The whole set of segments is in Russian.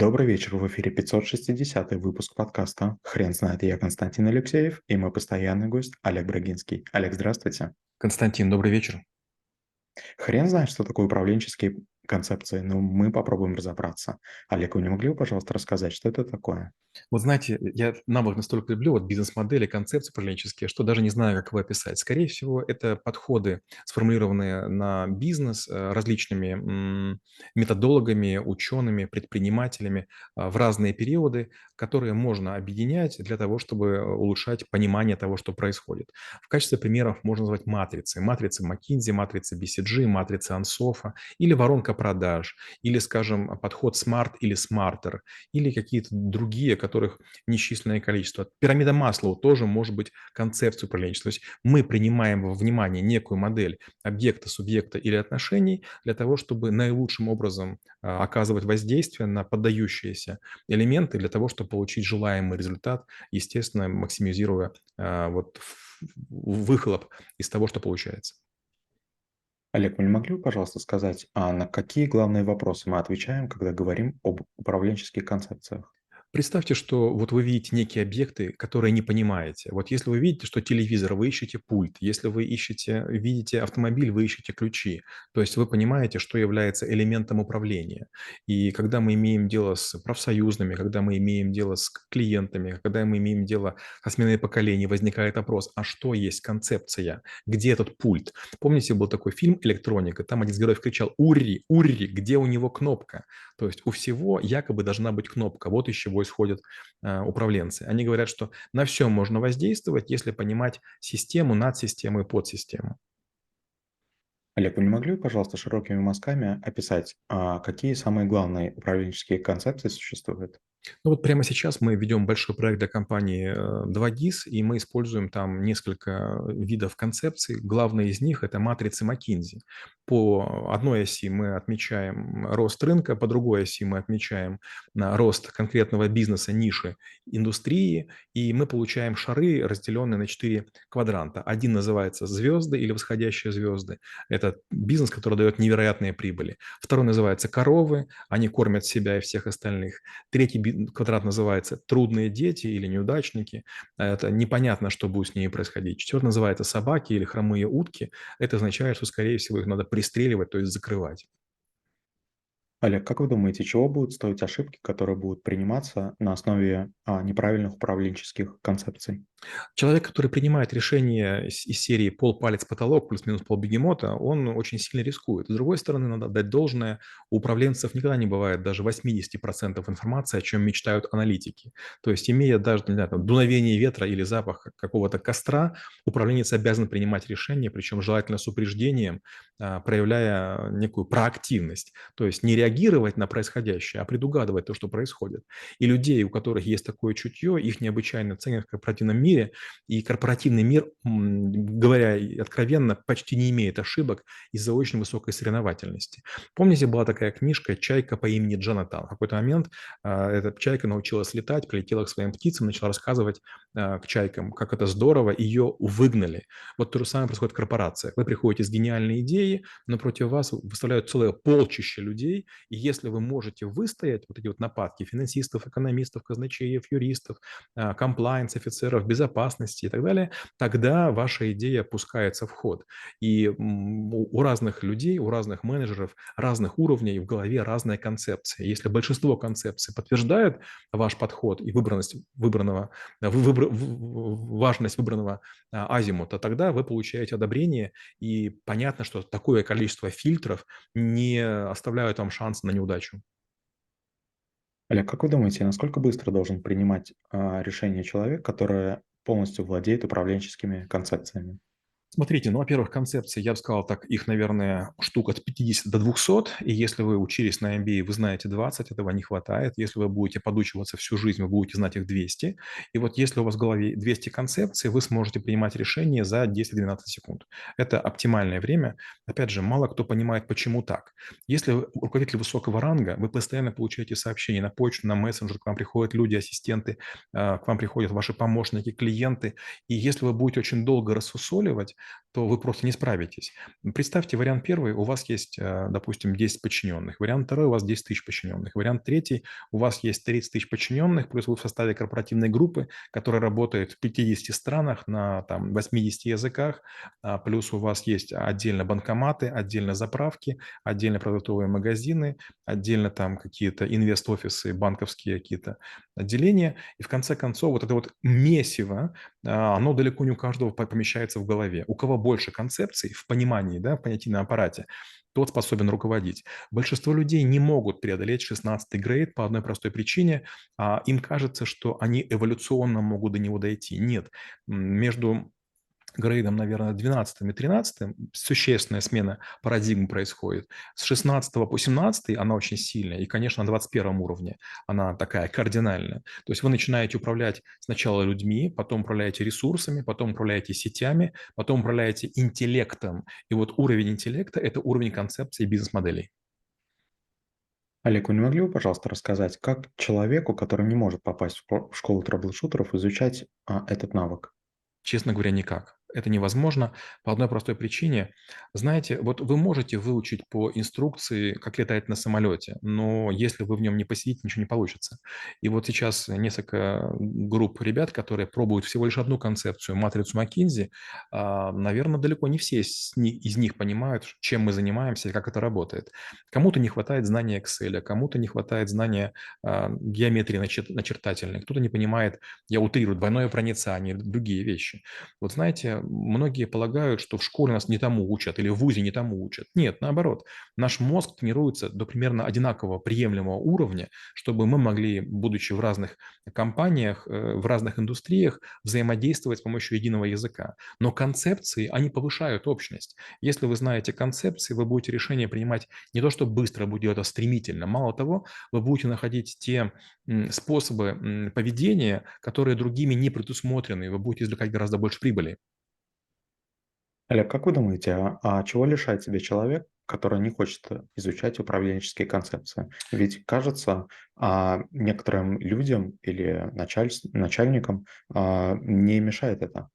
Добрый вечер, в эфире 560 выпуск подкаста «Хрен знает». Я Константин Алексеев и мой постоянный гость Олег Брагинский. Олег, здравствуйте. Константин, добрый вечер. Хрен знает, что такое управленческие концепции, но мы попробуем разобраться. Олег, вы не могли бы, пожалуйста, рассказать, что это такое? Вот знаете, я навык настолько люблю вот бизнес-модели, концепции управленческие, что даже не знаю, как его описать. Скорее всего, это подходы, сформулированные на бизнес э, различными методологами, учеными, предпринимателями а, в разные периоды, которые можно объединять для того, чтобы улучшать понимание того, что происходит. В качестве примеров можно назвать матрицы. Матрицы McKinsey, матрицы BCG, матрицы Ансофа или воронка продаж, или, скажем, подход Smart или Smarter, или какие-то другие, которых несчисленное количество. Пирамида Маслоу тоже может быть концепцией управленчества. То есть мы принимаем во внимание некую модель объекта, субъекта или отношений для того, чтобы наилучшим образом а, оказывать воздействие на поддающиеся элементы для того, чтобы получить желаемый результат, естественно, максимизируя а, вот выхлоп из того, что получается. Олег, вы не могли бы, пожалуйста, сказать, а на какие главные вопросы мы отвечаем, когда говорим об управленческих концепциях? Представьте, что вот вы видите некие объекты, которые не понимаете. Вот если вы видите, что телевизор, вы ищете пульт. Если вы ищете, видите автомобиль, вы ищете ключи. То есть вы понимаете, что является элементом управления. И когда мы имеем дело с профсоюзными, когда мы имеем дело с клиентами, когда мы имеем дело со сменой поколений, возникает вопрос, а что есть концепция? Где этот пульт? Помните, был такой фильм «Электроника», там один из героев кричал «Урри, Урри, где у него кнопка?» То есть у всего якобы должна быть кнопка. Вот из чего исходят э, управленцы. Они говорят, что на все можно воздействовать, если понимать систему, надсистему и подсистему. Олег, вы не могли бы, пожалуйста, широкими мазками описать, а какие самые главные управленческие концепции существуют? Ну вот прямо сейчас мы ведем большой проект для компании 2GIS, э, и мы используем там несколько видов концепций. Главное из них – это матрицы McKinsey. По одной оси мы отмечаем рост рынка, по другой оси мы отмечаем рост конкретного бизнеса, ниши, индустрии, и мы получаем шары, разделенные на четыре квадранта. Один называется звезды или восходящие звезды. Это бизнес, который дает невероятные прибыли. Второй называется коровы, они кормят себя и всех остальных. Третий квадрат называется «трудные дети» или «неудачники». Это непонятно, что будет с ними происходить. Четвертый называется «собаки» или «хромые утки». Это означает, что, скорее всего, их надо пристреливать, то есть закрывать. Олег, как вы думаете, чего будут стоить ошибки, которые будут приниматься на основе а, неправильных управленческих концепций? Человек, который принимает решение из, серии «пол палец потолок» плюс-минус пол бегемота, он очень сильно рискует. С другой стороны, надо дать должное, у управленцев никогда не бывает даже 80% информации, о чем мечтают аналитики. То есть, имея даже не знаю, там, дуновение ветра или запах какого-то костра, управленец обязан принимать решение, причем желательно с упреждением, а, проявляя некую проактивность. То есть не реагировать на происходящее, а предугадывать то, что происходит. И людей, у которых есть такое чутье, их необычайно ценят в корпоративном мире, и корпоративный мир, говоря откровенно, почти не имеет ошибок из-за очень высокой соревновательности. Помните, была такая книжка «Чайка по имени Джонатан». В какой-то момент а, эта чайка научилась летать, прилетела к своим птицам, начала рассказывать а, к чайкам, как это здорово, ее выгнали. Вот то же самое происходит в корпорациях. Вы приходите с гениальной идеей, но против вас выставляют целое полчище людей, и если вы можете выстоять вот эти вот нападки финансистов, экономистов, казначеев, юристов, комплайнс офицеров, безопасности и так далее, тогда ваша идея пускается в ход. И у разных людей, у разных менеджеров разных уровней в голове разная концепция. Если большинство концепций подтверждает ваш подход и выбранность выбранного, выбор, важность выбранного а, азимута, тогда вы получаете одобрение, и понятно, что такое количество фильтров не оставляют вам шанс на неудачу. Олег, как вы думаете, насколько быстро должен принимать а, решение человек, который полностью владеет управленческими концепциями? Смотрите, ну, во-первых, концепции, я бы сказал так, их, наверное, штук от 50 до 200, и если вы учились на MBA, вы знаете 20, этого не хватает. Если вы будете подучиваться всю жизнь, вы будете знать их 200. И вот если у вас в голове 200 концепций, вы сможете принимать решения за 10-12 секунд. Это оптимальное время. Опять же, мало кто понимает, почему так. Если руководитель высокого ранга, вы постоянно получаете сообщения на почту, на мессенджер, к вам приходят люди, ассистенты, а, к вам приходят ваши помощники, клиенты, и если вы будете очень долго рассусоливать, то вы просто не справитесь. Представьте, вариант первый, у вас есть, э, допустим, 10 подчиненных. Вариант второй, у вас 10 тысяч подчиненных. Вариант третий, у вас есть 30 тысяч подчиненных, плюс вы в составе корпоративной группы, которая работает в 50 странах на там, 80 языках, а, плюс у вас есть отдельно банкоматы, отдельно заправки, отдельно продуктовые магазины, отдельно там какие-то инвест-офисы, банковские какие-то отделения. И в конце концов вот это вот месиво, а, оно далеко не у каждого помещается в голове. У кого больше концепций в понимании, да, в понятийном аппарате, тот способен руководить. Большинство людей не могут преодолеть 16-й грейд по одной простой причине. А, им кажется, что они эволюционно могут до него дойти. Нет. Между грейдом, наверное, 12 и 13 существенная смена парадигм происходит. С 16 по 17 она очень сильная, и, конечно, на 21 уровне она такая кардинальная. То есть вы начинаете управлять сначала людьми, потом управляете ресурсами, потом управляете сетями, потом управляете интеллектом. И вот уровень интеллекта – это уровень концепции бизнес-моделей. Олег, вы не могли бы, пожалуйста, рассказать, как человеку, который не может попасть в школу трэблшутеров, изучать а, этот навык? Честно говоря, никак. Это невозможно по одной простой причине. Знаете, вот вы можете выучить по инструкции, как летать на самолете, но если вы в нем не посидите, ничего не получится. И вот сейчас несколько групп ребят, которые пробуют всего лишь одну концепцию, матрицу Маккинзи, а, наверное, далеко не все из них понимают, чем мы занимаемся и как это работает. Кому-то не хватает знания Excel, кому-то не хватает знания а, геометрии начертательной, кто-то не понимает, я утрирую, двойное проницание, другие вещи. Вот знаете, многие полагают, что в школе нас не тому учат или в ВУЗе не тому учат. Нет, наоборот. Наш мозг тренируется до примерно одинакового приемлемого уровня, чтобы мы могли, будучи в разных компаниях, э, в разных индустриях, взаимодействовать с помощью единого языка. Но концепции, они повышают общность. Если вы знаете концепции, вы будете решение принимать не то, что быстро, будет делать это стремительно. Мало того, вы будете находить те способы поведения, которые другими не предусмотрены, и вы будете извлекать гораздо больше прибыли. Олег, как вы думаете, а, а чего лишает себя человек, который не хочет э, изучать управленческие концепции? Ведь кажется, а, некоторым людям или началь... начальникам а, не мешает это.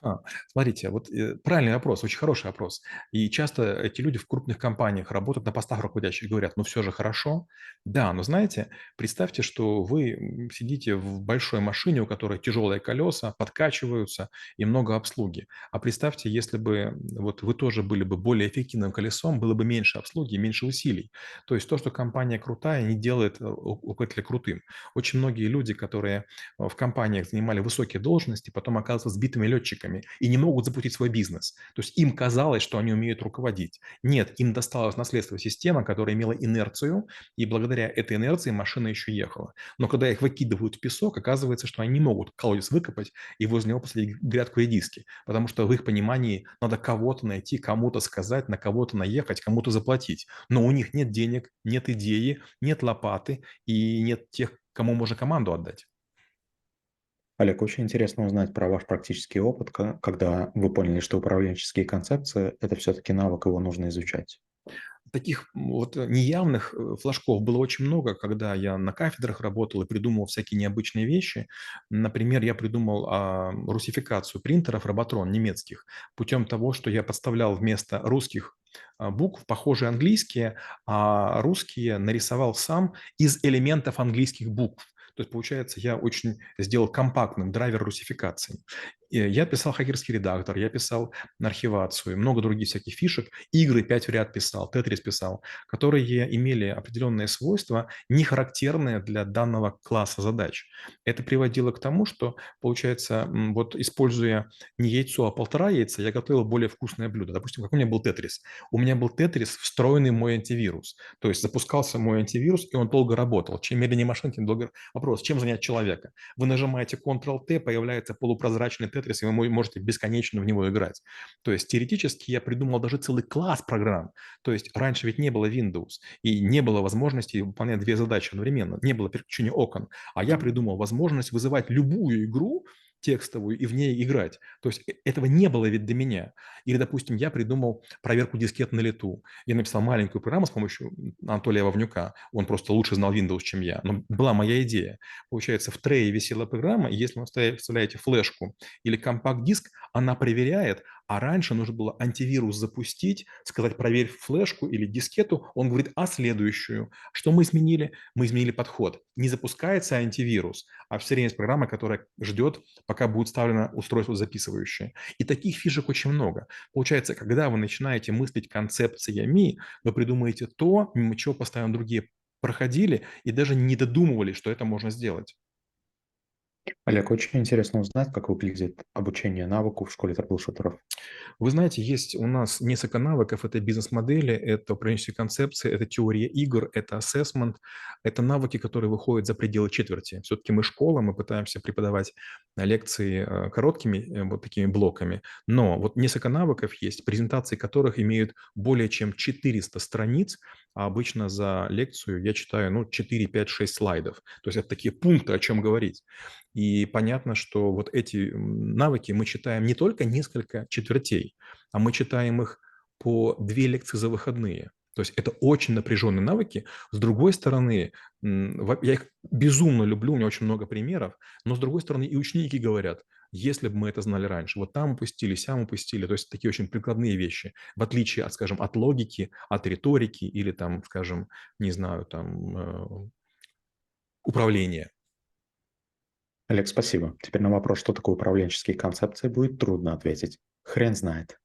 А, смотрите, вот э, правильный вопрос, очень хороший вопрос. И часто эти люди в крупных компаниях работают на постах руководящих, говорят, ну все же хорошо. Да, но знаете, представьте, что вы сидите в большой машине, у которой тяжелые колеса, подкачиваются и много обслуги. А представьте, если бы вот вы тоже были бы более эффективным колесом, было бы меньше обслуги, меньше усилий. То есть то, что компания крутая, не делает руководителя крутым. Очень многие люди, которые в компаниях занимали высокие должности, потом оказываются сбитыми летчиками сотрудниками и не могут запустить свой бизнес. То есть им казалось, что они умеют руководить. Нет, им досталось наследство система, которая имела инерцию, и благодаря этой инерции машина еще ехала. Но когда их выкидывают в песок, оказывается, что они не могут колодец выкопать и возле него посадить грядку редиски, потому что в их понимании надо кого-то найти, кому-то сказать, на кого-то наехать, кому-то заплатить. Но у них нет денег, нет идеи, нет лопаты и нет тех, кому можно команду отдать. Олег, очень интересно узнать про ваш практический опыт, когда вы поняли, что управленческие концепции– это все-таки навык, его нужно изучать. Таких вот неявных э, флажков было очень много, когда я на кафедрах работал и придумывал всякие необычные вещи. Например, я придумал а, русификацию принтеров Роботрон немецких путем того, что я подставлял вместо русских а, букв похожие английские, а русские нарисовал сам из элементов английских букв. То есть, получается, я очень сделал компактным драйвер русификации. Я писал хакерский редактор, я писал архивацию, много других всяких фишек, игры 5 в ряд писал, Тетрис писал, которые имели определенные свойства, не характерные для данного класса задач. Это приводило к тому, что, получается, вот используя не яйцо, а полтора яйца, я готовил более вкусное блюдо. Допустим, как у меня был Тетрис? У меня был Тетрис, встроенный мой антивирус. То есть запускался мой антивирус, и он долго работал. Чем медленнее машина, тем долго... Вопрос, чем занять человека? Вы нажимаете Ctrl-T, появляется полупрозрачный и вы можете бесконечно в него играть. То есть теоретически я придумал даже целый класс программ. То есть раньше ведь не было Windows, и не было возможности выполнять две задачи одновременно, не было переключения окон. А я придумал возможность вызывать любую игру текстовую и в ней играть. То есть э этого не было ведь до меня. Или, допустим, я придумал проверку дискет на лету. Я написал маленькую программу с помощью Анатолия Вовнюка. Он просто лучше знал Windows, чем я. Но была моя идея. Получается, в трее висела программа, и если вы вставляете флешку или компакт-диск, она проверяет, а раньше нужно было антивирус запустить, сказать: "Проверь флешку или дискету". Он говорит: "А следующую?" Что мы изменили? Мы изменили подход. Не запускается антивирус, а всё время есть программа, которая ждет, пока будет вставлено устройство записывающее. И таких фишек очень много. Получается, когда вы начинаете мыслить концепциями, вы придумаете то, мимо чего постоянно другие проходили и даже не додумывались, что это можно сделать. Олег, очень интересно узнать, как выглядит обучение навыку в школе трэблшутеров. Вы знаете, есть у нас несколько навыков. Это бизнес-модели, это управленческие концепции, это теория игр, это ассессмент. Это навыки, которые выходят за пределы четверти. Всё-таки мы школа, мы пытаемся преподавать лекции, э, короткими, э, вот такими блоками. Но вот несколько навыков есть, презентации которых имеют более чем 400 страниц, а обычно за лекцию я читаю, ну, 4, 5, 6 слайдов. То есть это такие пункты, о чём говорить. И понятно, что вот эти, навыки мы читаем не только несколько четвертей, а мы читаем их по 2 лекции за выходные. То есть это очень напряженные навыки. С другой стороны, я их безумно люблю, у меня очень много примеров, но, с другой стороны, и ученики говорят: "Если б мы это знали раньше, вот там упустили, сям упустили". То есть такие очень прикладные вещи, в отличие от, скажем, от логики, от риторики или там, скажем, не знаю, там, э управления. Олег, спасибо. Теперь на вопрос, что такое управленческие концепции, будет трудно ответить. Хрен знает.